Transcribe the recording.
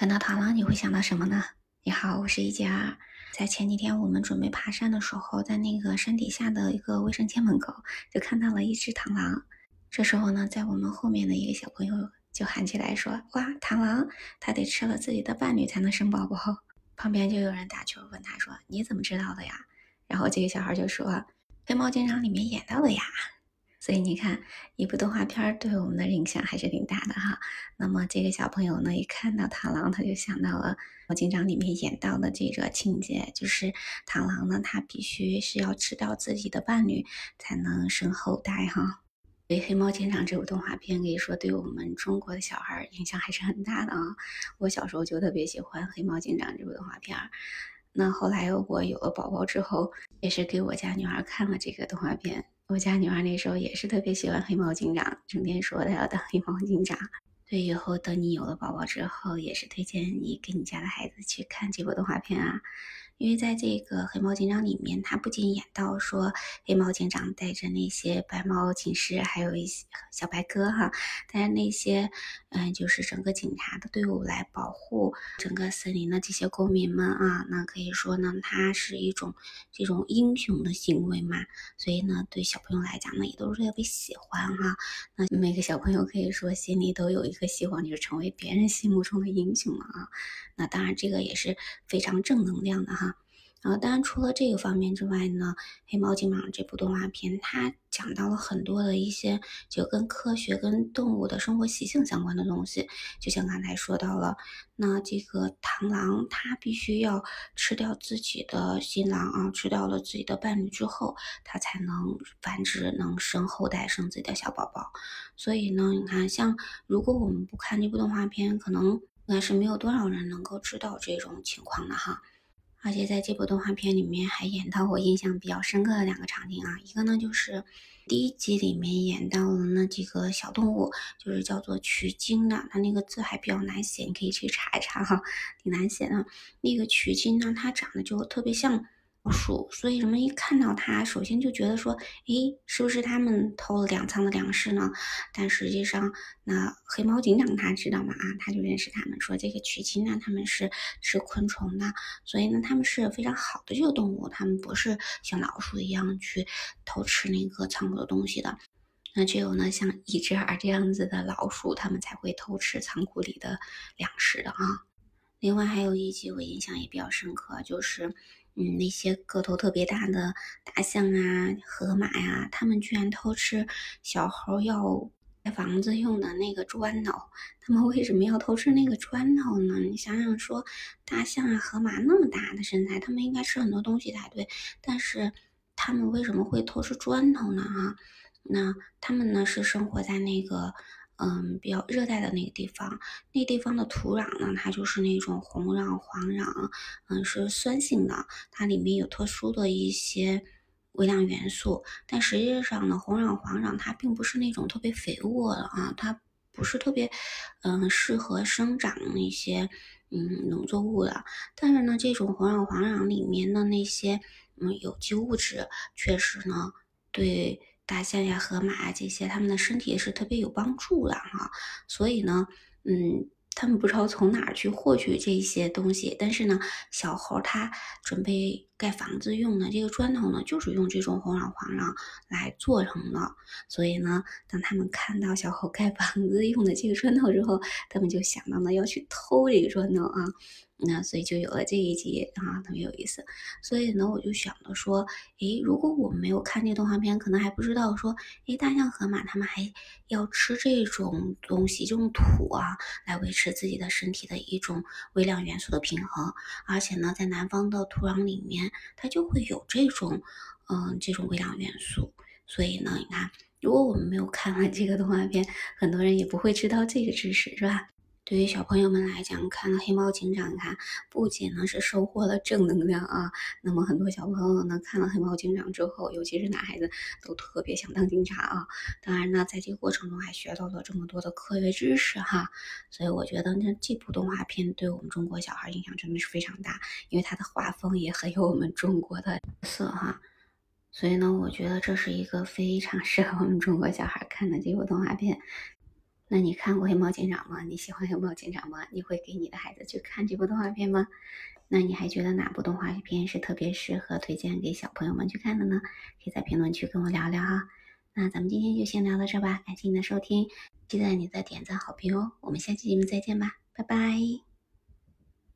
看到螳螂，你会想到什么呢？你好，我是一佳。在前几天我们准备爬山的时候，在那个山底下的一个卫生间门口，就看到了一只螳螂。这时候呢，在我们后面的一个小朋友就喊起来说：“哇，螳螂，它得吃了自己的伴侣才能生宝宝。”旁边就有人打球问他说：“你怎么知道的呀？”然后这个小孩就说：“《黑猫警长》里面演到的呀。”所以你看，一部动画片对我们的影响还是挺大的哈。那么这个小朋友呢，一看到螳螂，他就想到了《我警长》里面演到的这个情节，就是螳螂呢，它必须是要吃掉自己的伴侣才能生后代哈。所以《黑猫警长》这部动画片可以说对我们中国的小孩影响还是很大的啊。我小时候就特别喜欢《黑猫警长》这部动画片。那后来我有了宝宝之后，也是给我家女儿看了这个动画片。我家女儿那时候也是特别喜欢黑猫警长，整天说她要当黑猫警长。对以后等你有了宝宝之后，也是推荐你给你家的孩子去看这部动画片啊。因为在这个黑猫警长里面，他不仅演到说黑猫警长带着那些白猫警士，还有一些小白鸽哈，带着那些嗯，就是整个警察的队伍来保护整个森林的这些公民们啊，那可以说呢，它是一种这种英雄的行为嘛，所以呢，对小朋友来讲呢，也都是特别喜欢哈。那每个小朋友可以说心里都有一个希望，就是成为别人心目中的英雄嘛啊。那当然，这个也是非常正能量的哈。然后，当然除了这个方面之外呢，《黑猫警长》这部动画片它讲到了很多的一些就跟科学、跟动物的生活习性相关的东西。就像刚才说到了，那这个螳螂它必须要吃掉自己的新郎啊，吃掉了自己的伴侣之后，它才能繁殖、能生后代、生自己的小宝宝。所以呢，你看，像如果我们不看这部动画片，可能应该是没有多少人能够知道这种情况的哈。而且在这部动画片里面还演到我印象比较深刻的两个场景啊，一个呢就是第一集里面演到了那几个小动物，就是叫做取经的，它那个字还比较难写，你可以去查一查哈，挺难写的。那个取经呢，它长得就特别像。老鼠，所以人们一看到它，首先就觉得说，诶，是不是他们偷了粮仓的粮食呢？但实际上，那黑猫警长他知道吗？啊，他就认识他们，说这个曲奇呢，他们是吃昆虫的，所以呢，他们是非常好的这个动物，他们不是像老鼠一样去偷吃那个仓库的东西的。那只有呢，像一只耳这样子的老鼠，他们才会偷吃仓库里的粮食的啊。另外还有一集我印象也比较深刻，就是。嗯，那些个头特别大的大象啊、河马呀，他们居然偷吃小猴要盖房子用的那个砖头。他们为什么要偷吃那个砖头呢？你想想，说大象啊、河马那么大的身材，他们应该吃很多东西才对，但是他们为什么会偷吃砖头呢？哈，那他们呢是生活在那个。嗯，比较热带的那个地方，那地方的土壤呢，它就是那种红壤、黄壤，嗯，是酸性的，它里面有特殊的一些微量元素。但实际上呢，红壤、黄壤它并不是那种特别肥沃的啊，它不是特别嗯适合生长那些嗯农作物的。但是呢，这种红壤、黄壤里面的那些嗯有机物质，确实呢对。大象呀、河马啊这些，它们的身体是特别有帮助的哈。所以呢，嗯，他们不知道从哪儿去获取这些东西。但是呢，小猴它准备盖房子用的这个砖头呢，就是用这种红壤黄壤来做成的。所以呢，当他们看到小猴盖房子用的这个砖头之后，他们就想到了要去偷这个砖头啊。那所以就有了这一集啊，特别有意思。所以呢，我就想着说，诶，如果我没有看这动画片，可能还不知道说，诶，大象、河马它们还要吃这种东西，这种土啊，来维持自己的身体的一种微量元素的平衡。而且呢，在南方的土壤里面，它就会有这种，嗯，这种微量元素。所以呢，你看，如果我们没有看完这个动画片，很多人也不会知道这个知识，是吧？对于小朋友们来讲，看了《黑猫警长》，看不仅呢是收获了正能量啊，那么很多小朋友呢看了《黑猫警长》之后，尤其是男孩子，都特别想当警察啊。当然呢，在这个过程中还学到了这么多的科学知识哈。所以我觉得呢，这部动画片对我们中国小孩影响真的是非常大，因为它的画风也很有我们中国的色哈。所以呢，我觉得这是一个非常适合我们中国小孩看的这部动画片。那你看过《黑猫警长》吗？你喜欢《黑猫警长》吗？你会给你的孩子去看这部动画片吗？那你还觉得哪部动画片是特别适合推荐给小朋友们去看的呢？可以在评论区跟我聊聊哈。那咱们今天就先聊到这吧，感谢你的收听，期待你的点赞好评哦。我们下期节目再见吧，拜拜。